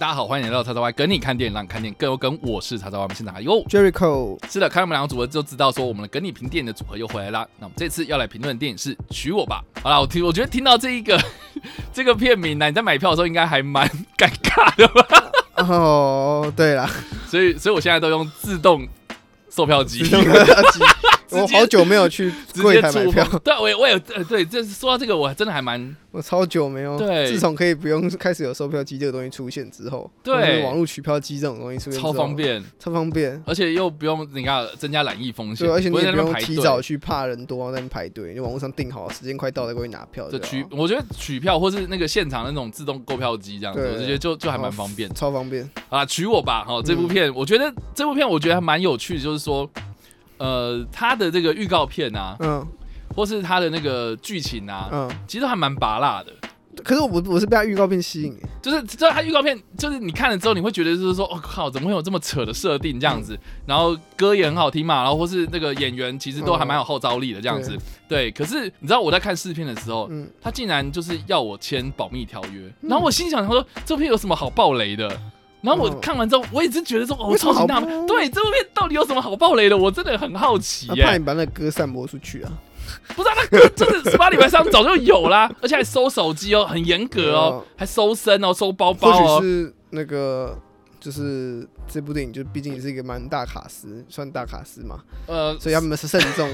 大家好，欢迎来到叉叉 Y 跟你看电影，让你看电影更有梗。我是叉叉 Y，我们现在有 Jericho。是的，看我们两个组合就知道，说我们的跟你评电影的组合又回来啦。那我们这次要来评论的电影是《娶我吧》。好了，我听，我觉得听到这一个 这个片名呢，你在买票的时候应该还蛮尴尬的吧？哦，对了，所以，所以我现在都用自动售票机。我好久没有去 柜台买票，对，我也我也呃，对，这说到这个，我真的还蛮，我超久没有，对，自从可以不用开始有售票机这个东西出现之后，对，网络取票机这种东西出现，超方便，超方便，而且又不用你看增加染疫风险，对，而且你也不用提早去怕人多在那边排队，你网络上订好时间快到再过去拿票，这取我觉得取票或是那个现场的那种自动购票机这样子，我就觉得就就还蛮方便，超方便。啊，取我吧，哈，这部片我觉得这部片我觉得还蛮有趣的，就是说。呃，他的这个预告片啊，嗯，或是他的那个剧情啊，嗯，其实还蛮拔辣的。可是我我是被他预告片吸引，就是知道他预告片，就是你看了之后，你会觉得就是说，我、哦、靠，怎么会有这么扯的设定这样子？嗯、然后歌也很好听嘛，然后或是那个演员其实都还蛮有号召力的这样子。嗯、对，可是你知道我在看试片的时候，嗯，他竟然就是要我签保密条约，然后我心想，他说这片有什么好爆雷的？然后我看完之后，我一直觉得说，哦，超级纳闷，对这部片到底有什么好暴雷的？我真的很好奇耶。怕你把那歌散播出去啊？不是，那歌就是 Spotify 上早就有啦，而且还收手机哦，很严格哦，还收身哦，收包包哦。或许是那个，就是这部电影，就毕竟也是一个蛮大卡司，算大卡司嘛。呃，所以他们是慎重。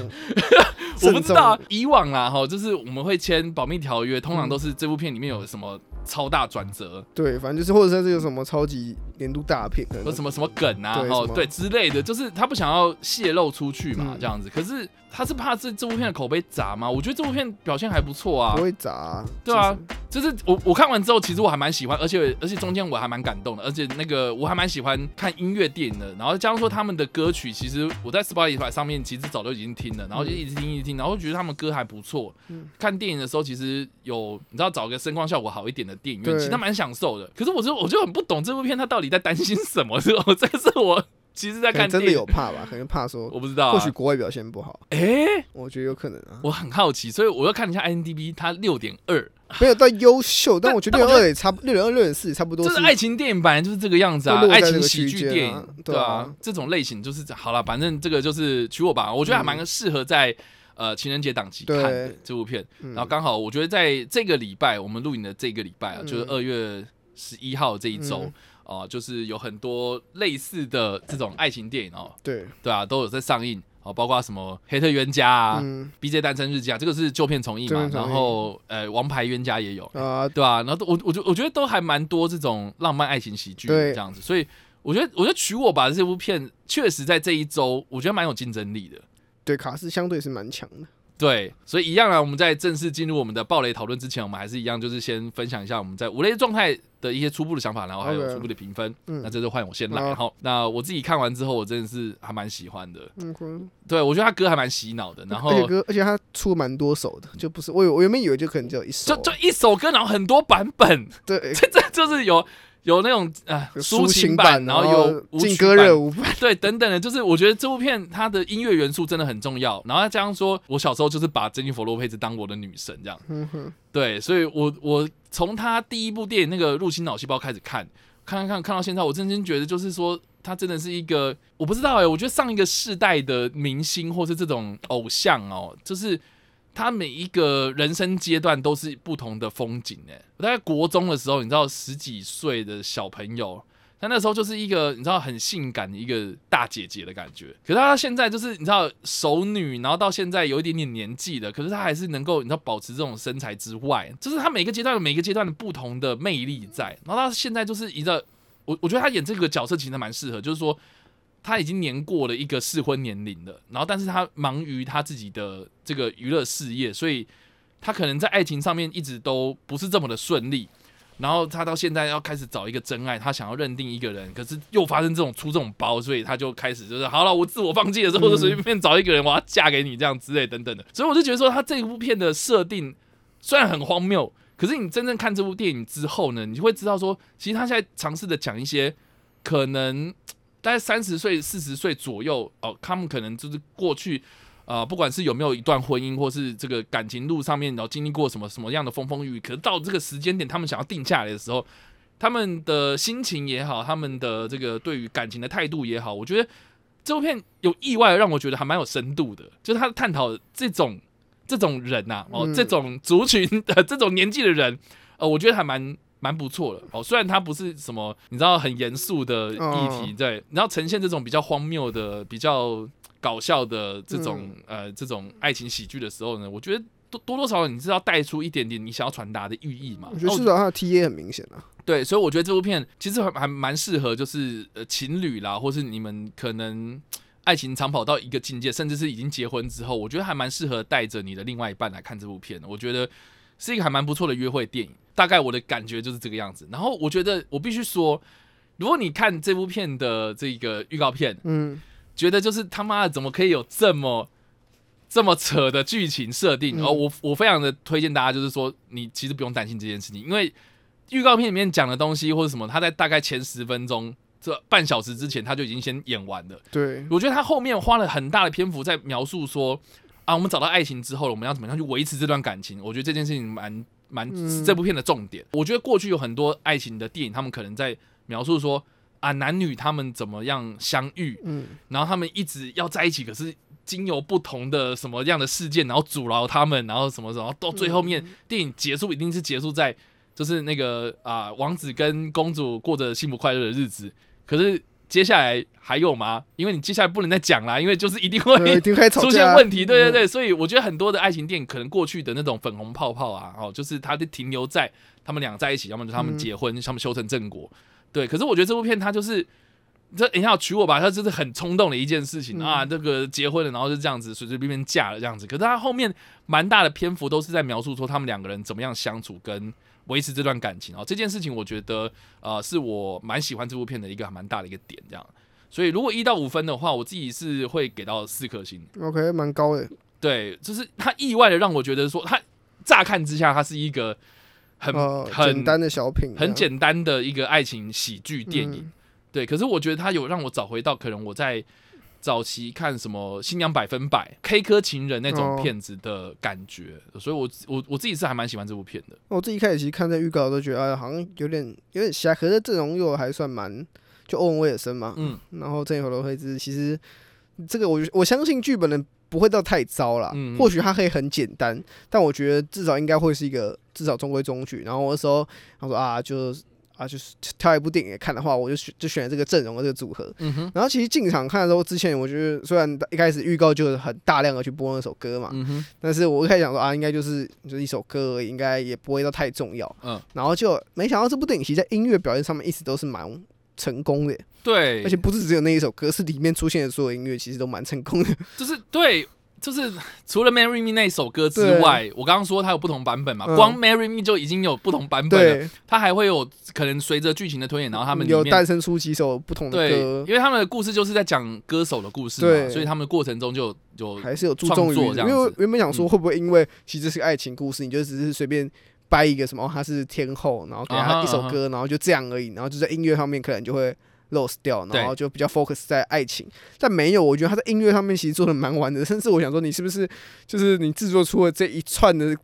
我不知道以往啦，哈，就是我们会签保密条约，通常都是这部片里面有什么。超大转折，对，反正就是或者是这个什么超级年度大片，可能什么什么梗啊，哦，对之类的，就是他不想要泄露出去嘛，这样子。可是他是怕这这部片的口碑砸吗？我觉得这部片表现还不错啊，不会砸，对啊，就是我我看完之后，其实我还蛮喜欢，而且而且中间我还蛮感动的，而且那个我还蛮喜欢看音乐电影的。然后加上说他们的歌曲，其实我在 Spotify 上面其实早就已经听了，然后就一直听一直听，然后觉得他们歌还不错。嗯看电影的时候，其实有你知道找个声光效果好一点的电影院，其实他蛮享受的。可是我就我就很不懂这部片他到底在担心什么？这 个这个是我其实在看真的有怕吧？可能怕说我不知道，或许国外表现不好。哎，我觉得有可能啊。我很好奇，所以我要看一下 IMDB，它六点二，没有到优秀，但我觉得六点二也差不六点二六点四也差不多。这是爱情电影本来就是这个样子啊，爱情喜剧电影对啊，这种类型就是好了，反正这个就是娶我吧，我觉得还蛮适合在。呃，情人节档期看的这部片，嗯、然后刚好我觉得在这个礼拜，我们录影的这个礼拜啊，嗯、就是二月十一号这一周，哦、嗯。呃，就是有很多类似的这种爱情电影哦，对。对啊，都有在上映。哦，包括什么《黑特冤家》啊，嗯，《BJ 单身日记》啊，这个是旧片重映嘛，然后呃，《王牌冤家》也有啊，对吧、啊？然后我我觉我觉得都还蛮多这种浪漫爱情喜剧这样子，所以我觉得我觉得娶我吧这部片确实在这一周，我觉得蛮有竞争力的。对，卡斯相对是蛮强的。对，所以一样啊，我们在正式进入我们的暴雷讨论之前，我们还是一样，就是先分享一下我们在五雷状态的一些初步的想法，然后还有初步的评分。嗯，那这就换我先来。好，那我自己看完之后，我真的是还蛮喜欢的。嗯，对，我觉得他歌还蛮洗脑的。然后，歌，而且他出蛮多首的，就不是我有我原本以为就可能只有一首，就就一首歌，然后很多版本。对，这这就是有。有那种呃抒情版，然后有劲歌热舞版，对，等等的，就是我觉得这部片它的音乐元素真的很重要。然后再加上说，我小时候就是把珍妮佛罗佩兹当我的女神这样，嗯、对，所以我我从他第一部电影那个入侵脑细胞开始看，看看看看到现在，我真心觉得就是说，他真的是一个我不知道哎、欸，我觉得上一个世代的明星或是这种偶像哦，就是。他每一个人生阶段都是不同的风景诶，我在国中的时候，你知道十几岁的小朋友，他那时候就是一个你知道很性感的一个大姐姐的感觉。可是他现在就是你知道熟女，然后到现在有一点点年纪了，可是他还是能够你知道保持这种身材之外，就是他每个阶段有每个阶段的不同的魅力在。然后他现在就是一个我我觉得他演这个角色其实蛮适合，就是说。他已经年过了一个适婚年龄了，然后但是他忙于他自己的这个娱乐事业，所以他可能在爱情上面一直都不是这么的顺利。然后他到现在要开始找一个真爱，他想要认定一个人，可是又发生这种出这种包，所以他就开始就是好了，我自我放弃了之后，就随便找一个人，我要嫁给你这样之类等等的。所以我就觉得说，他这部片的设定虽然很荒谬，可是你真正看这部电影之后呢，你就会知道说，其实他现在尝试的讲一些可能大概三十岁、四十岁左右哦，他们可能就是过去。啊、呃，不管是有没有一段婚姻，或是这个感情路上面，然后经历过什么什么样的风风雨雨，可是到这个时间点，他们想要定下来的时候，他们的心情也好，他们的这个对于感情的态度也好，我觉得这部片有意外让我觉得还蛮有深度的，就是他探讨这种这种人呐、啊，哦，这种族群的这种年纪的人，呃，我觉得还蛮蛮不错的哦。虽然它不是什么你知道很严肃的议题，对，然后呈现这种比较荒谬的比较。搞笑的这种、嗯、呃这种爱情喜剧的时候呢，我觉得多多多少少你是要带出一点点你想要传达的寓意嘛。我觉得至少它的 TA 很明显啊。对，所以我觉得这部片其实还还蛮适合，就是呃情侣啦，或是你们可能爱情长跑到一个境界，甚至是已经结婚之后，我觉得还蛮适合带着你的另外一半来看这部片的。我觉得是一个还蛮不错的约会电影，大概我的感觉就是这个样子。然后我觉得我必须说，如果你看这部片的这个预告片，嗯。觉得就是他妈的，怎么可以有这么这么扯的剧情设定？哦，我我非常的推荐大家，就是说你其实不用担心这件事情，因为预告片里面讲的东西或者什么，他在大概前十分钟这半小时之前他就已经先演完了。对，我觉得他后面花了很大的篇幅在描述说啊，我们找到爱情之后，我们要怎么样去维持这段感情？我觉得这件事情蛮蛮这部片的重点。我觉得过去有很多爱情的电影，他们可能在描述说。啊，男女他们怎么样相遇？嗯，然后他们一直要在一起，可是经由不同的什么样的事件，然后阻挠他们，然后什么什么，到最后面电影结束一定是结束在就是那个啊，王子跟公主过着幸福快乐的日子。可是接下来还有吗？因为你接下来不能再讲啦，因为就是一定会出现问题。对对对，所以我觉得很多的爱情电影可能过去的那种粉红泡泡啊，哦，就是它就停留在他们俩在一起，要么就他们结婚，他们修成正果。对，可是我觉得这部片它就是这你要娶我吧，他就是很冲动的一件事情、嗯、啊。这个结婚了，然后就这样子随随便便嫁了这样子。可是他后面蛮大的篇幅都是在描述说他们两个人怎么样相处跟维持这段感情哦。这件事情我觉得呃是我蛮喜欢这部片的一个蛮大的一个点这样。所以如果一到五分的话，我自己是会给到四颗星。OK，蛮高的。对，就是他意外的让我觉得说，他乍看之下他是一个。很很简单的小品，很简单的一个爱情喜剧电影，嗯、对。可是我觉得他有让我找回到可能我在早期看什么《新娘百分百》《K 歌情人》那种片子的感觉，哦、所以我我我自己是还蛮喜欢这部片的。我自己一开始其实看这预告都觉得啊，好像有点有点瞎，可是阵容又还算蛮，就欧文威尔森嘛，嗯，然后珍妮佛罗惠兹，其实这个我我相信剧本的。不会到太糟了，嗯、或许它可以很简单，但我觉得至少应该会是一个至少中规中矩。然后我那时候他说啊，就啊就是挑一部电影看的话，我就选就选了这个阵容的这个组合。嗯、哼然后其实进场看的时候，之前我觉得虽然一开始预告就很大量的去播那首歌嘛，嗯、哼但是我一开始想说啊，应该就是就是一首歌而已，应该也不会到太重要。嗯，然后就没想到这部电影其实在音乐表现上面一直都是蛮成功的。对，而且不是只有那一首歌，是里面出现的所有音乐，其实都蛮成功的。就是对，就是除了《Marry Me》那首歌之外，我刚刚说它有不同版本嘛，嗯、光《Marry Me》就已经有不同版本了。它还会有可能随着剧情的推演，然后他们有诞生出几首不同的歌。因为他们的故事就是在讲歌手的故事嘛，对所以他们的过程中就有还是有注重于这样。因为原本想说会不会因为其实这是个爱情故事，你就只是随便掰一个什么，他是天后，然后给他一首歌，uh huh, uh huh. 然后就这样而已，然后就在音乐方面可能就会。Lost 掉，然后就比较 focus 在爱情，但没有，我觉得他在音乐上面其实做的蛮完的，甚至我想说，你是不是就是你制作出了这一串的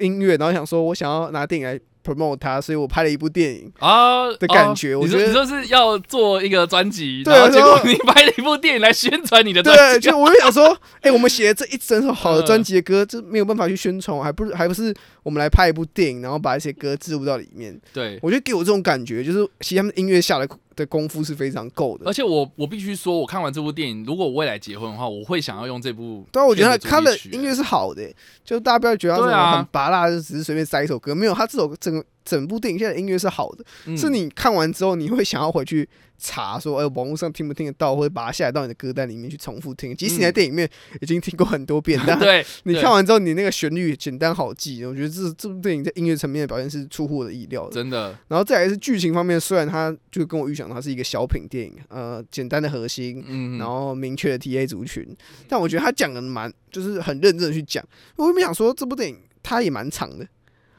音乐，然后想说我想要拿电影来。promote 他，所以我拍了一部电影啊的感觉。我觉得你说是要做一个专辑，对，然后结果你拍了一部电影来宣传你的专辑。对，就我就想说，哎，我们写的这一整首好的专辑的歌，这没有办法去宣传，还不是还不是我们来拍一部电影，然后把一些歌置入到里面。对，我觉得给我这种感觉，就是其实他们音乐下的的功夫是非常够的。而且我我必须说，我看完这部电影，如果我未来结婚的话，我会想要用这部。对啊，我觉得他的音乐是好的，就大家不要觉得他很拔辣，就只是随便塞一首歌，没有，他这首整个。整部电影现在的音乐是好的，嗯、是你看完之后你会想要回去查说，哎、欸，网络上听不听得到，或者把它下载到你的歌单里面去重复听。即使你在电影里面已经听过很多遍，嗯 但对你看完之后，你那个旋律简单好记。我觉得这这部电影在音乐层面的表现是出乎我的意料的，真的。然后再来是剧情方面，虽然它就跟我预想它是一个小品电影，呃，简单的核心，嗯、然后明确的 TA 族群，但我觉得他讲的蛮，就是很认真的去讲。我原本想说这部电影它也蛮长的，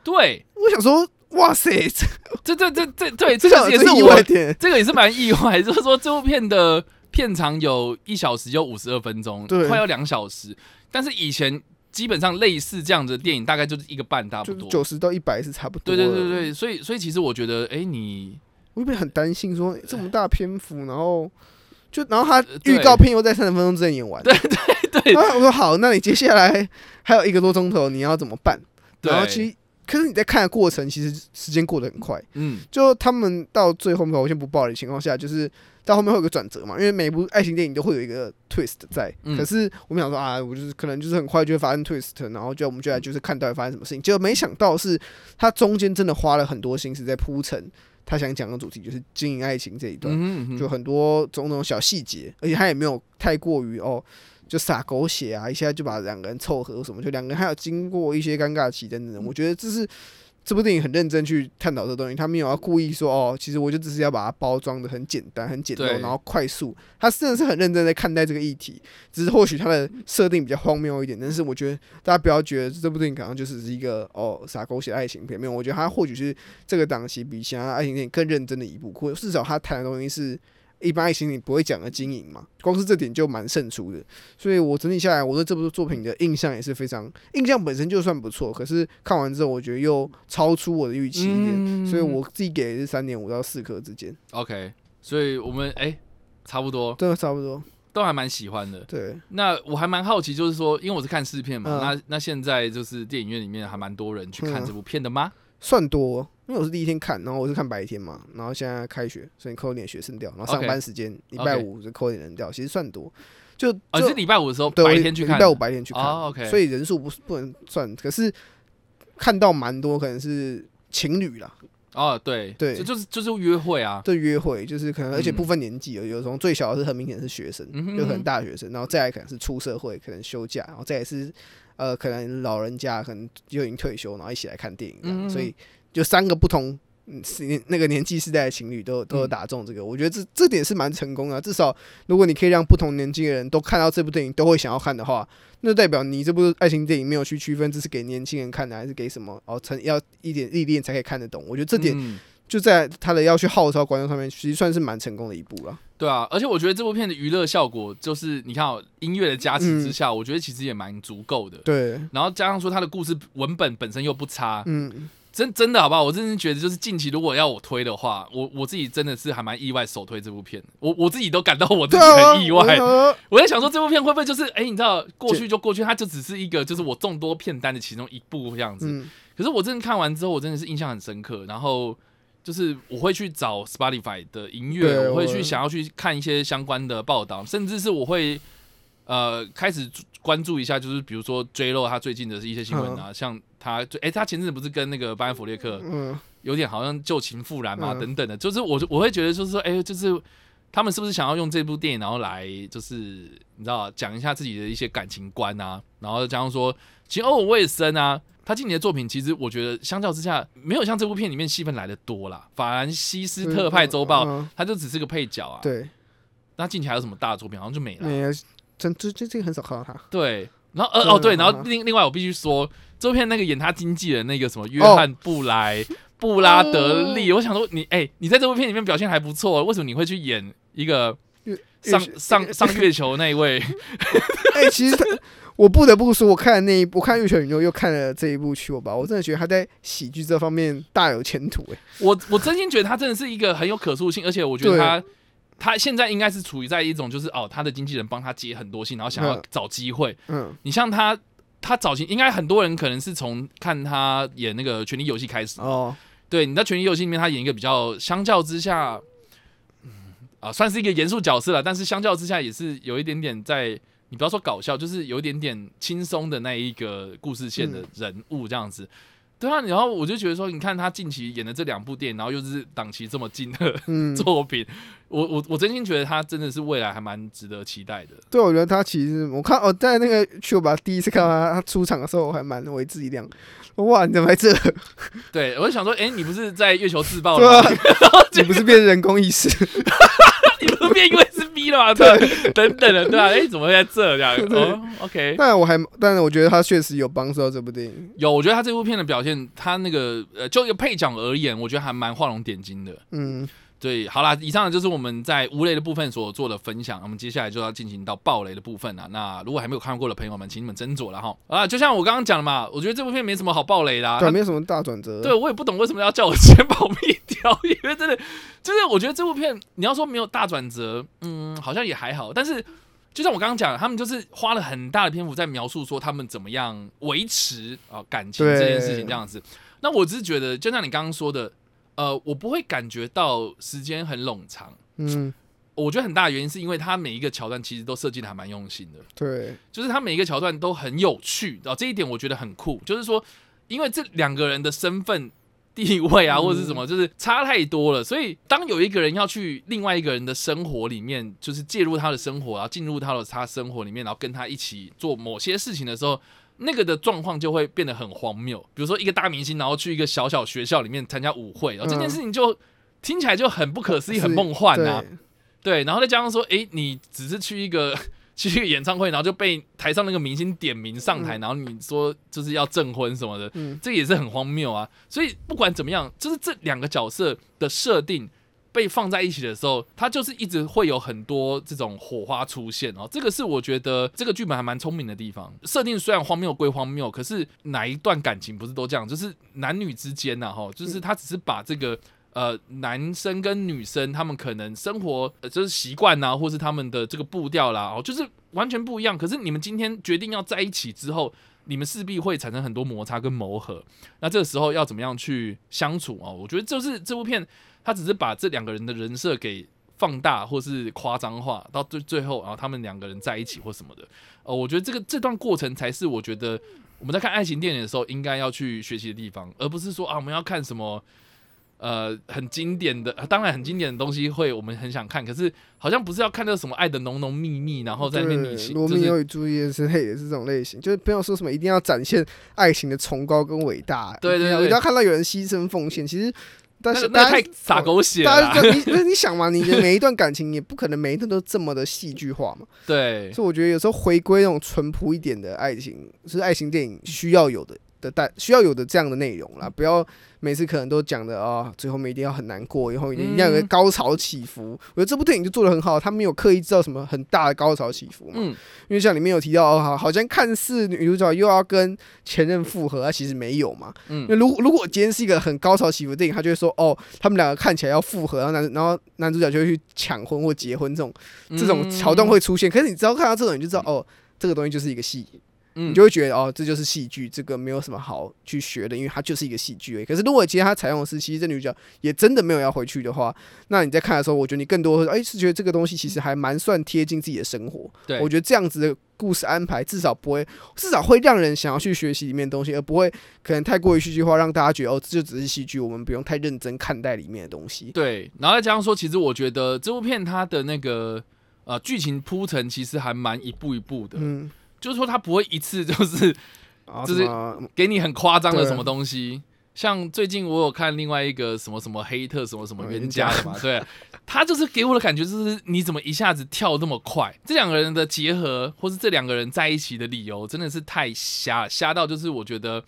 对，我想说。哇塞，这这这这对，这个也是意外点，这个也是蛮意外。就是说，这部片的片长有一小时就五十二分钟，对，快要两小时。但是以前基本上类似这样的电影，大概就是一个半，差不多九十到一百是差不多。对对对对，所以所以其实我觉得，哎，你会不会很担心说这么大篇幅，然后就然后他预告片又在三十分钟之内演完？对对对。我说好，那你接下来还有一个多钟头，你要怎么办？然后其实。可是你在看的过程，其实时间过得很快。嗯，就他们到最后面，我先不爆的情况下，就是到后面会有个转折嘛。因为每部爱情电影都会有一个 twist 在。嗯、可是我们想说啊，我就是可能就是很快就会发生 twist，然后就我们就来就是看到底发生什么事情。结果没想到是，他中间真的花了很多心思在铺陈他想讲的主题，就是经营爱情这一段，嗯嗯、就很多种种小细节，而且他也没有太过于哦。就撒狗血啊，一下就把两个人凑合什么，就两个人还有经过一些尴尬期等等。我觉得这是这部电影很认真去探讨这东西，他没有要故意说哦，其实我就只是要把它包装的很简单、很简陋，然后快速。他真的是很认真在看待这个议题，只是或许他的设定比较荒谬一点。但是我觉得大家不要觉得这部电影可能就是一个哦撒狗血爱情片，没有。我觉得他或许是这个档期比其他爱情电影更认真的一部，或至少他谈的东西是。一般爱情里不会讲的经营嘛，光是这点就蛮胜出的，所以我整体下来，我对这部作品的印象也是非常，印象本身就算不错，可是看完之后，我觉得又超出我的预期一点，所以我自己给的是三点五到四颗之间。OK，所以我们哎、欸，差不多，对，差不多，都还蛮喜欢的。对，那我还蛮好奇，就是说，因为我是看试片嘛，嗯、那那现在就是电影院里面还蛮多人去看这部片的吗？嗯算多，因为我是第一天看，然后我是看白天嘛，然后现在开学，所以扣一点学生掉，然后上班时间礼.拜五就扣一点人掉，其实算多。就，就、哦、是礼拜五的时候白天去看，礼拜五白天去看，哦 okay、所以人数不不能算，可是看到蛮多，可能是情侣啦。哦，对对，就就是就是约会啊，对约会，就是可能而且不分年纪，有有时候最小的是很明显是学生，嗯、哼哼就可能大学生，然后再来可能是出社会，可能休假，然后再来是呃可能老人家可能就已经退休，然后一起来看电影这样，嗯、所以。就三个不同年那个年纪世代的情侣都都有打中这个，嗯、我觉得这这点是蛮成功的。至少如果你可以让不同年纪的人都看到这部电影，都会想要看的话，那代表你这部爱情电影没有去区分这是给年轻人看的还是给什么哦，成要一点历练才可以看得懂。我觉得这点就在他的要去号召观众上面，其实算是蛮成功的一部了。对啊，而且我觉得这部片的娱乐效果，就是你看哦，音乐的加持之下，嗯、我觉得其实也蛮足够的。对，然后加上说他的故事文本本身又不差，嗯。真真的好不好？我真的觉得，就是近期如果要我推的话，我我自己真的是还蛮意外首推这部片。我我自己都感到我自己很意外。啊、我在想说，这部片会不会就是哎、欸，你知道，过去就过去，它就只是一个就是我众多片单的其中一部这样子。嗯、可是我真的看完之后，我真的是印象很深刻。然后就是我会去找 Spotify 的音乐，我会去想要去看一些相关的报道，甚至是我会呃开始关注一下，就是比如说 J.Lo 他最近的一些新闻啊，嗯、像。他就哎、欸，他前阵子不是跟那个班恩弗列克，有点好像旧情复燃嘛，等等的，就是我我会觉得就是说，哎、欸，就是他们是不是想要用这部电影，然后来就是你知道讲一下自己的一些感情观啊，然后加上说，其实欧文威尔森啊，他今年的作品其实我觉得相较之下，没有像这部片里面戏份来的多啦。法兰西斯特派周报，他就只是个配角啊。对。那近期还有什么大的作品？好像就没了。没有，真最最近很少看到他。对。然后呃哦对，然后另另外我必须说。这片那个演他经纪人那个什么约翰布莱、oh. 布拉德利，我想说你哎、欸，你在这部片里面表现还不错，为什么你会去演一个上上上月球那一位？哎、欸，其实他我不得不说，我看了那一部，我看月球女优又看了这一部去我吧，我真的觉得他在喜剧这方面大有前途哎。我我真心觉得他真的是一个很有可塑性，而且我觉得他对他现在应该是处于在一种就是哦，他的经纪人帮他接很多戏，然后想要找机会。嗯，你像他。他早期应该很多人可能是从看他演那个《权力游戏》开始哦。对，你在《权力游戏》里面，他演一个比较相较之下，嗯啊，算是一个严肃角色了。但是相较之下，也是有一点点在你不要说搞笑，就是有一点点轻松的那一个故事线的人物这样子。对啊，然后我就觉得说，你看他近期演的这两部电影，然后又是档期这么近的 作品，嗯、我我我真心觉得他真的是未来还蛮值得期待的。对，我觉得他其实我看我，在那个去吧，第一次看到他他出场的时候，我还蛮为之一亮。哇，你怎么来这？对，我就想说，哎、欸，你不是在月球自爆吗？对啊，你不是变人工意识？你不是变 USB 了嘛？对，等等的，对啊，哎、欸，怎么会在这这样？哦，OK。但我还，但是我觉得他确实有帮助到这部电影。有，我觉得他这部片的表现，他那个呃，就一个配角而言，我觉得还蛮画龙点睛的。嗯。对，好啦，以上呢就是我们在无雷的部分所做的分享。我们接下来就要进行到爆雷的部分了。那如果还没有看过的朋友们，请你们斟酌了哈。啊，就像我刚刚讲的嘛，我觉得这部片没什么好爆雷的，对，没什么大转折。对，我也不懂为什么要叫我先保密掉，因为真的就是我觉得这部片你要说没有大转折，嗯，好像也还好。但是就像我刚刚讲的，他们就是花了很大的篇幅在描述说他们怎么样维持啊感情这件事情这样子。那我只是觉得，就像你刚刚说的。呃，我不会感觉到时间很冗长。嗯，我觉得很大的原因是因为他每一个桥段其实都设计的还蛮用心的。对，就是他每一个桥段都很有趣然后，这一点我觉得很酷。就是说，因为这两个人的身份地位啊，或者是什么，就是差太多了，所以当有一个人要去另外一个人的生活里面，就是介入他的生活，然后进入他的他生活里面，然后跟他一起做某些事情的时候。那个的状况就会变得很荒谬，比如说一个大明星，然后去一个小小学校里面参加舞会，然后这件事情就听起来就很不可思议、很梦幻啊。对，然后再加上说，哎，你只是去一个 去一个演唱会，然后就被台上那个明星点名上台，然后你说就是要证婚什么的，这也是很荒谬啊。所以不管怎么样，就是这两个角色的设定。被放在一起的时候，它就是一直会有很多这种火花出现哦。这个是我觉得这个剧本还蛮聪明的地方。设定虽然荒谬归荒谬，可是哪一段感情不是都这样？就是男女之间呐，哈，就是他只是把这个呃男生跟女生他们可能生活呃就是习惯呐，或是他们的这个步调啦，哦，就是完全不一样。可是你们今天决定要在一起之后，你们势必会产生很多摩擦跟磨合。那这个时候要怎么样去相处哦？我觉得就是这部片。他只是把这两个人的人设给放大，或是夸张化，到最最后，然后他们两个人在一起或什么的。呃，我觉得这个这段过程才是我觉得我们在看爱情电影的时候应该要去学习的地方，而不是说啊我们要看什么呃很经典的，当然很经典的东西会我们很想看，可是好像不是要看那什么爱的浓浓密密，然后在那边逆行。罗密欧与朱丽叶是黑也是这种类型，就是不要说什么一定要展现爱情的崇高跟伟大，对对对，一定要看到有人牺牲奉献，其实。但是那太洒狗血了。你你想嘛，你的 每一段感情也不可能每一段都这么的戏剧化嘛。对。所以我觉得有时候回归那种淳朴一点的爱情，是爱情电影需要有的。的带需要有的这样的内容啦，不要每次可能都讲的啊，最后面一定要很难过，以后一定要有个高潮起伏。嗯、我觉得这部电影就做的很好，他没有刻意制造什么很大的高潮起伏嘛。嗯。因为像里面有提到，哦，好像看似女主角又要跟前任复合，啊，其实没有嘛。嗯。因为如如果今天是一个很高潮起伏的电影，他就会说，哦，他们两个看起来要复合，然后男然后男主角就会去抢婚或结婚这种这种桥段会出现。可是你只要看到这种，你就知道，哦，这个东西就是一个戏。你就会觉得哦，这就是戏剧，这个没有什么好去学的，因为它就是一个戏剧。可是如果其实它采用的是，其实这女主角也真的没有要回去的话，那你在看的时候，我觉得你更多哎是觉得这个东西其实还蛮算贴近自己的生活。对，我觉得这样子的故事安排至少不会，至少会让人想要去学习里面的东西，而不会可能太过于戏剧化，让大家觉得哦，这就只是戏剧，我们不用太认真看待里面的东西。对，然后再加上说，其实我觉得这部片它的那个呃剧情铺陈其实还蛮一步一步的。嗯。就是说，他不会一次 就是，就是给你很夸张的什么东西。像最近我有看另外一个什么什么黑特什么什么冤家的嘛，对，他就是给我的感觉就是，你怎么一下子跳那么快？这两个人的结合，或是这两个人在一起的理由，真的是太瞎，瞎到就是我觉得，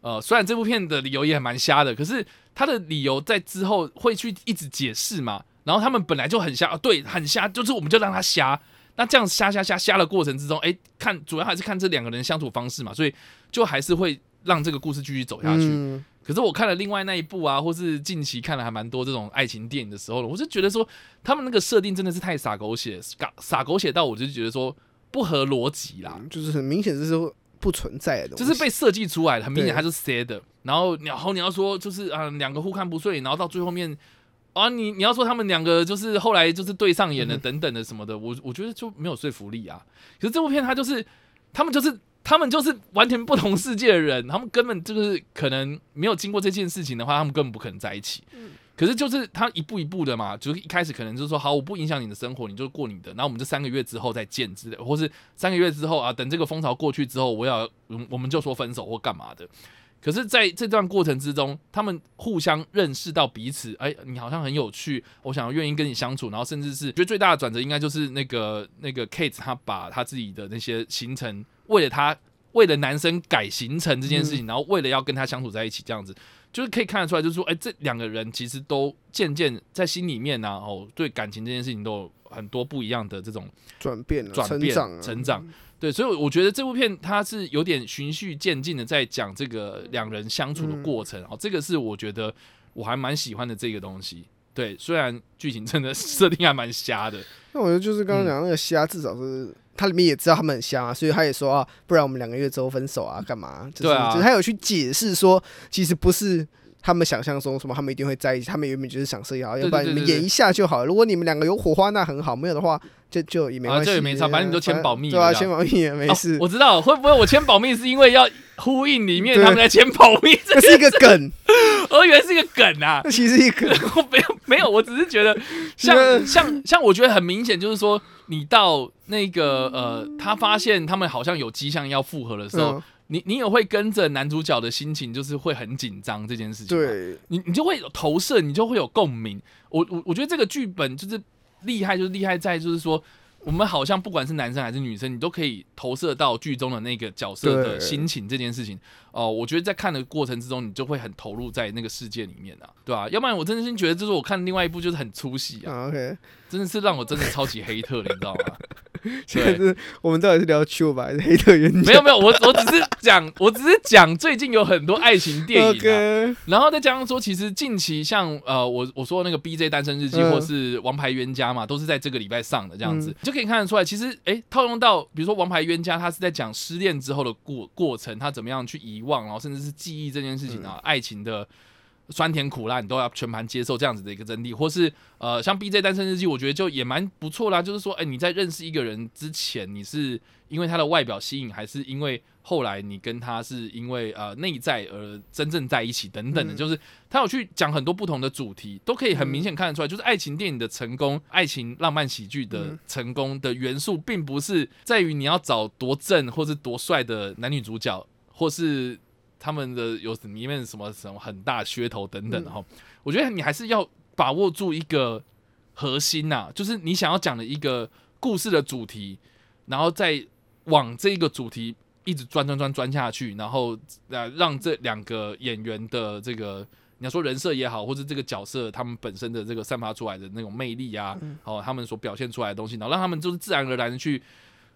呃，虽然这部片的理由也蛮瞎的，可是他的理由在之后会去一直解释嘛。然后他们本来就很瞎，对，很瞎，就是我们就让他瞎。那这样瞎瞎瞎瞎的过程之中，哎、欸，看主要还是看这两个人相处方式嘛，所以就还是会让这个故事继续走下去。嗯、可是我看了另外那一部啊，或是近期看了还蛮多这种爱情电影的时候，我就觉得说他们那个设定真的是太傻狗血，傻傻狗血到我就觉得说不合逻辑啦，就是很明显这是不存在的东西，就是被设计出来的，很明显它是塞的。然后然后你要说就是啊两个互看不顺眼，然后到最后面。啊，你你要说他们两个就是后来就是对上眼了等等的什么的，我我觉得就没有说服力啊。可是这部片它就是他们就是他们就是完全不同世界的人，他们根本就是可能没有经过这件事情的话，他们根本不可能在一起。嗯、可是就是他一步一步的嘛，就是一开始可能就是说，好，我不影响你的生活，你就过你的，然后我们这三个月之后再见之类，或是三个月之后啊，等这个风潮过去之后，我要我们就说分手或干嘛的。可是在这段过程之中，他们互相认识到彼此，哎，你好像很有趣，我想要愿意跟你相处，然后甚至是觉得最大的转折应该就是那个那个 Kate 他把他自己的那些行程。为了他，为了男生改行程这件事情，然后为了要跟他相处在一起，这样子，就是可以看得出来，就是说，哎，这两个人其实都渐渐在心里面呢，哦，对感情这件事情都有很多不一样的这种转变、转变、成长。对，所以我觉得这部片它是有点循序渐进的在讲这个两人相处的过程，哦，这个是我觉得我还蛮喜欢的这个东西。对，虽然剧情真的设定还蛮瞎的，那我觉得就是刚刚讲那个瞎，至少是。他里面也知道他们很香啊，所以他也说啊，不然我们两个月之后分手啊，干嘛？就是、对啊，就是他有去解释说，其实不是他们想象中什么，他们一定会在一起，他们原本就是想设好，要不然你们演一下就好。如果你们两个有火花，那很好；没有的话，就就也没关系、啊，这也没差，反正你都签保密，对啊，签保密也没事、哦。我知道，会不会我签保密是因为要呼应里面他们在签保密？这是一个梗，我以为是一个梗啊，那其实一个 没有没有，我只是觉得像像像，我觉得很明显就是说。你到那个呃，他发现他们好像有迹象要复合的时候，嗯、你你也会跟着男主角的心情，就是会很紧张这件事情。对，你你就会有投射，你就会有共鸣。我我我觉得这个剧本就是厉害，就是厉害在就是说。我们好像不管是男生还是女生，你都可以投射到剧中的那个角色的心情这件事情哦、呃。我觉得在看的过程之中，你就会很投入在那个世界里面啊，对吧、啊？要不然我真心觉得，就是我看另外一部就是很出戏啊。真的是让我真的超级黑特，你知道吗？现在是我们到底是聊 Q 吧，还是黑特原？没有没有，我我只是讲，我只是讲最近有很多爱情电影.然后再加上说，其实近期像呃，我我说那个 BJ 单身日记、嗯、或是王牌冤家嘛，都是在这个礼拜上的这样子，嗯、就可以看得出来，其实哎、欸，套用到比如说王牌冤家，他是在讲失恋之后的过过程，他怎么样去遗忘，然后甚至是记忆这件事情啊，嗯、爱情的。酸甜苦辣，你都要全盘接受这样子的一个真谛，或是呃，像 B J 单身日记，我觉得就也蛮不错啦。就是说，哎、欸，你在认识一个人之前，你是因为他的外表吸引，还是因为后来你跟他是因为呃内在而真正在一起等等的，嗯、就是他有去讲很多不同的主题，都可以很明显看得出来，就是爱情电影的成功，爱情浪漫喜剧的成功的元素，并不是在于你要找多正或是多帅的男女主角，或是。他们的有里面什么什么很大噱头等等哈、嗯，我觉得你还是要把握住一个核心呐、啊，就是你想要讲的一个故事的主题，然后再往这个主题一直钻钻钻钻下去，然后呃让这两个演员的这个你要说人设也好，或者这个角色他们本身的这个散发出来的那种魅力啊，哦他们所表现出来的东西，然后让他们就是自然而然的去。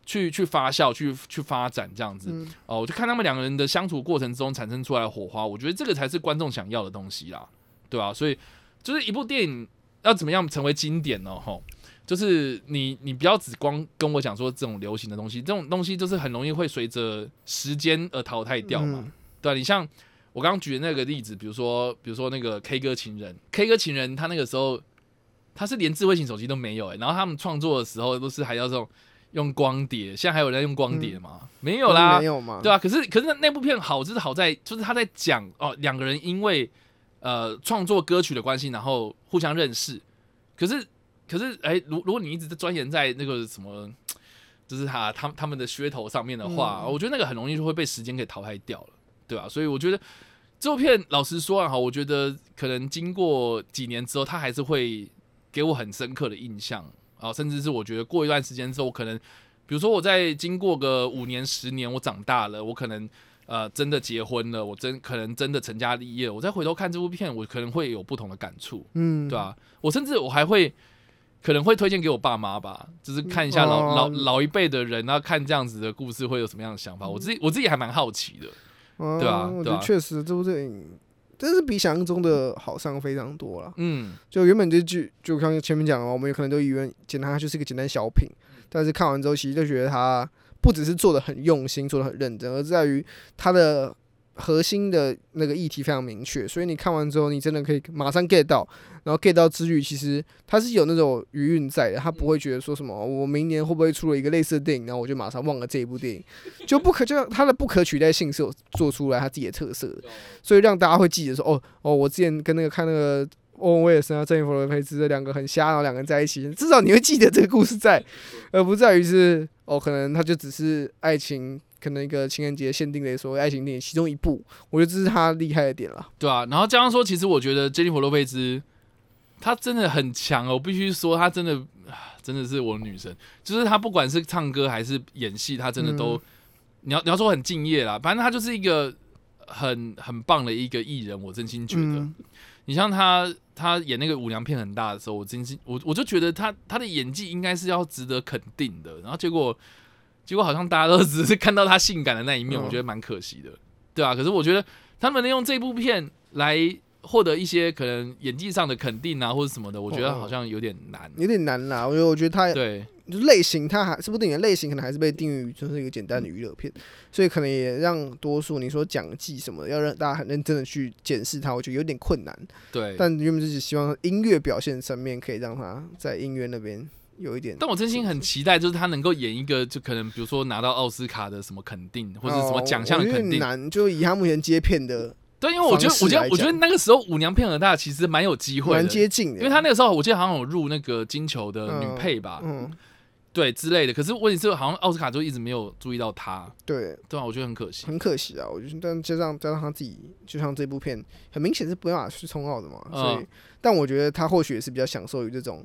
去去发酵，去去发展这样子、嗯、哦，我就看他们两个人的相处过程中产生出来的火花，我觉得这个才是观众想要的东西啦，对吧、啊？所以就是一部电影要怎么样成为经典呢？吼，就是你你不要只光跟我讲说这种流行的东西，这种东西就是很容易会随着时间而淘汰掉嘛，嗯、对、啊、你像我刚刚举的那个例子，比如说比如说那个 K 歌情人，K 歌情人他那个时候他是连智慧型手机都没有然后他们创作的时候都是还要这种。用光碟，现在还有人用光碟吗？嗯、没有啦，没有吗？对啊，可是可是那那部片好，就是好在就是他在讲哦，两个人因为呃创作歌曲的关系，然后互相认识。可是可是哎，如如果你一直在钻研在那个什么，就是他他他们的噱头上面的话，嗯、我觉得那个很容易就会被时间给淘汰掉了，对吧、啊？所以我觉得这部片老实说啊，哈，我觉得可能经过几年之后，他还是会给我很深刻的印象。啊，甚至是我觉得过一段时间之后，我可能，比如说我在经过个五年、十年，我长大了，我可能呃真的结婚了，我真可能真的成家立业，我再回头看这部片，我可能会有不同的感触，嗯，对吧、啊？我甚至我还会可能会推荐给我爸妈吧，就是看一下老、嗯、老老一辈的人，然后看这样子的故事会有什么样的想法。我自己我自己还蛮好奇的，嗯、对啊，我觉得确实这部电影。真是比想象中的好上非常多了。嗯，就原本这剧，就像前面讲的，我们有可能都以为简单，它就是一个简单小品。但是看完之后，其实就觉得它不只是做的很用心，做的很认真，而在于它的核心的那个议题非常明确，所以你看完之后，你真的可以马上 get 到，然后 get 到之余，其实它是有那种余韵在的，他不会觉得说什么我明年会不会出了一个类似的电影，然后我就马上忘了这一部电影，就不可就它的不可取代性是有做出来它自己的特色的，所以让大家会记得说哦哦，我之前跟那个看那个欧文威尔森啊、珍妮弗罗培兹这两个很瞎，然后两个人在一起，至少你会记得这个故事在，而不在于是哦，可能他就只是爱情。可能一个情人节限定的所谓爱情电影其中一部，我觉得这是他厉害的点了。对啊，然后加上说，其实我觉得珍妮佛洛佩兹她真的很强哦，我必须说她真的真的是我的女神。就是她不管是唱歌还是演戏，她真的都、嗯、你要你要说很敬业啦。反正她就是一个很很棒的一个艺人，我真心觉得。嗯、你像他，他演那个舞娘片很大的时候，我真心我我就觉得他他的演技应该是要值得肯定的。然后结果。结果好像大家都只是看到他性感的那一面，我觉得蛮可惜的，对啊，可是我觉得他们能用这部片来获得一些可能演技上的肯定啊，或者什么的，我觉得好像有点难，有点难啦。我觉得，我觉得他对就类型，他还这部电影的类型可能还是被定义于就是一个简单的娱乐片，所以可能也让多数你说讲技什么，要让大家很认真的去检视它，我觉得有点困难。对，但原本就是希望音乐表现层面可以让他在音乐那边。有一点，但我真心很期待，就是他能够演一个，就可能比如说拿到奥斯卡的什么肯定，或者什么奖项的肯定。难，就以他目前接片的，对，因为我觉得，我觉得，我觉得那个时候舞娘片很大，其实蛮有机会，蛮接近的。因为他那个时候，我记得好像有入那个金球的女配吧，嗯，对之类的。可是问题是，好像奥斯卡就一直没有注意到他。对，对啊，我觉得很可惜，很可惜啊。我觉得，但加上加上他自己，就像这部片，很明显是不要去冲奥的嘛。所以，但我觉得他或许也是比较享受于这种。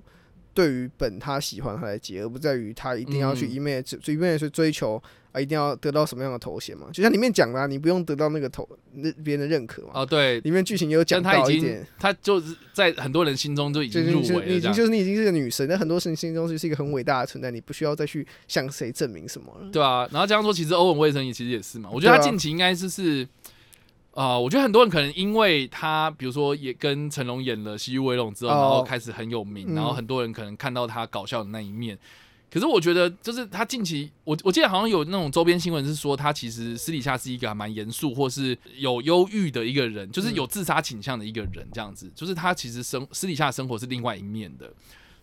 对于本他喜欢他来接，而不在于他一定要去一面追一面去追求啊，一定要得到什么样的头衔嘛？就像里面讲的，啊，你不用得到那个头那别人的认可嘛？哦，对，里面剧情也有讲到一点，他就是在很多人心中就已经入围了，已经就是你已经是个女神，在很多人心中就是一个很伟大的存在，你不需要再去向谁证明什么了。对啊，然后这样说，其实欧文威森也其实也是嘛，我觉得他近期应该是是。啊、呃，我觉得很多人可能因为他，比如说也跟成龙演了《西游威龙》之后，然后开始很有名，然后很多人可能看到他搞笑的那一面。可是我觉得，就是他近期，我我记得好像有那种周边新闻是说，他其实私底下是一个还蛮严肃或是有忧郁的一个人，就是有自杀倾向的一个人，这样子。就是他其实生私底下的生活是另外一面的。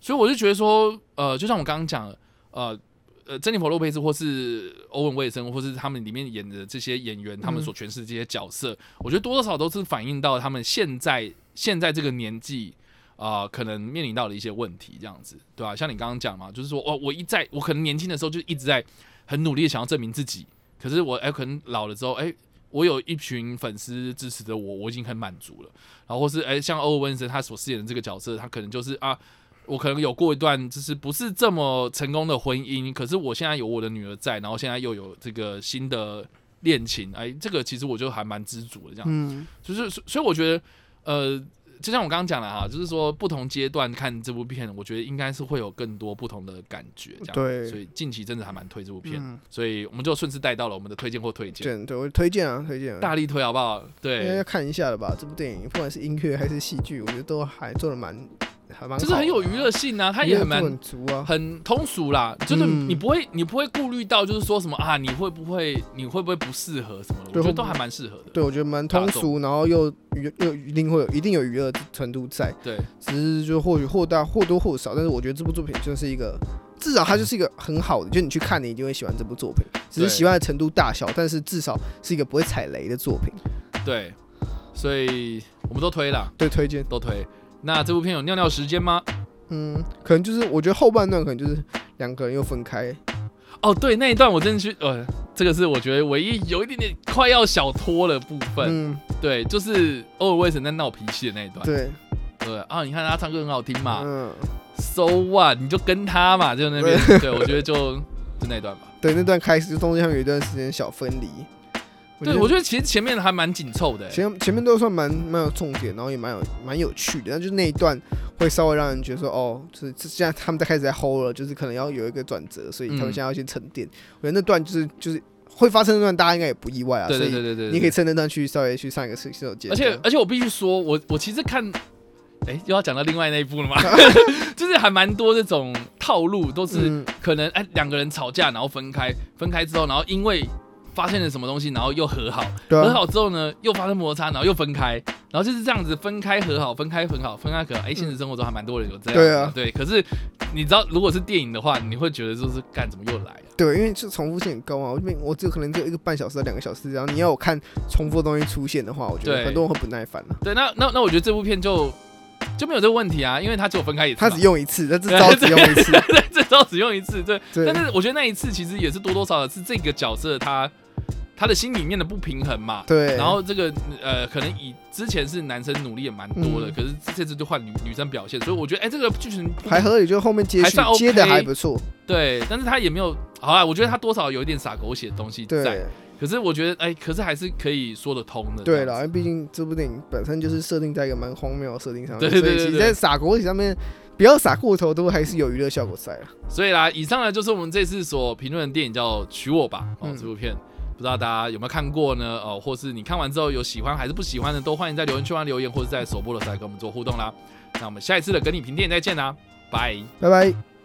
所以我就觉得说，呃，就像我刚刚讲，呃。呃，珍妮佛·洛佩兹或是欧文·威尔森，或是他们里面演的这些演员，他们所诠释的这些角色，嗯、我觉得多多少少都是反映到他们现在现在这个年纪啊、呃，可能面临到的一些问题，这样子，对吧、啊？像你刚刚讲嘛，就是说，哦，我一在我可能年轻的时候就一直在很努力的想要证明自己，可是我哎、欸，可能老了之后，哎、欸，我有一群粉丝支持着我，我已经很满足了。然后或是哎、欸，像欧文·威尔森他所饰演的这个角色，他可能就是啊。我可能有过一段就是不是这么成功的婚姻，可是我现在有我的女儿在，然后现在又有这个新的恋情，哎，这个其实我就还蛮知足的，这样，嗯，就是所以我觉得，呃，就像我刚刚讲的哈，就是说不同阶段看这部片，我觉得应该是会有更多不同的感觉，这样，对，所以近期真的还蛮推这部片，嗯、所以我们就顺势带到了我们的推荐或推荐，对，我推荐啊，推荐、啊，大力推好不好？对，应该要看一下了吧？这部电影不管是音乐还是戏剧，我觉得都还做的蛮。就是很有娱乐性啊，它也很蛮很通俗啦，就是你不会你不会顾虑到就是说什么啊，你会不会你会不会不适合什么的，我觉得都还蛮适合的。对，我觉得蛮通俗，然后又娱又一定会有一定有娱乐程度在。对，只是就或许或大或多或少，但是我觉得这部作品就是一个至少它就是一个很好的，就你去看你一定会喜欢这部作品，只是喜欢的程度大小，但是至少是一个不会踩雷的作品。对，所以我们都推了，对，推荐都推。那这部片有尿尿时间吗？嗯，可能就是我觉得后半段可能就是两个人又分开。哦，对，那一段我真的去，呃，这个是我觉得唯一有一点点快要小拖的部分。嗯，对，就是欧文威神在闹脾气的那一段。对，对啊，你看他唱歌很好听嘛。嗯。So what？你就跟他嘛，就那边。对，我觉得就就那段吧。对，那段开始就中间有一段时间小分离。对，我觉得其实前面还蛮紧凑的，前前面都算蛮蛮有重点，然后也蛮有蛮有趣的。但就是那一段会稍微让人觉得说，哦，就是现在他们在开始在 hold 了，就是可能要有一个转折，所以他们现在要先沉淀。我觉得那段就是就是会发生那段，大家应该也不意外啊。对对对对对，你可以趁那段去稍微去上一个洗手间。而且而且我必须说，我我其实看，哎，又要讲到另外那一部了吗？就是还蛮多这种套路，都是可能哎两个人吵架，然后分开，分开之后，然后因为。发现了什么东西，然后又和好，啊、和好之后呢，又发生摩擦，然后又分开，然后就是这样子分开和好，分开和好，分开和好。哎、欸，现实生活中还蛮多人有这样。对啊，对。可是你知道，如果是电影的话，你会觉得就是干怎么又来、啊？对，因为就重复性很高啊。我这边我只有可能只有一个半小时到两个小时，然后你要我看重复的东西出现的话，我觉得很多人会不耐烦了、啊。对，那那那我觉得这部片就。就没有这个问题啊，因为他只有分开一次，他只用一次，他这招只用一次，这招 只用一次，对。对但是我觉得那一次其实也是多多少少是这个角色他他的心里面的不平衡嘛。对。然后这个呃，可能以之前是男生努力也蛮多的，嗯、可是这次就换女女生表现，所以我觉得哎、欸，这个剧情还合理，就后面接续、OK, 接的还不错。对，但是他也没有好啊，我觉得他多少有一点洒狗血的东西在。对可是我觉得，哎、欸，可是还是可以说得通的。对了，因为毕竟这部电影本身就是设定在一个蛮荒谬的设定上面，对对对对，所以其实在洒狗血上面，不要洒过头，都还是有娱乐效果在啦。所以啦，以上呢就是我们这次所评论的电影，叫《娶我吧》哦，这部片不知道大家有没有看过呢？哦，或是你看完之后有喜欢还是不喜欢的，都欢迎在留言区留言，或者在首播的时候来跟我们做互动啦。那我们下一次的跟你评电影再见啦，拜拜拜。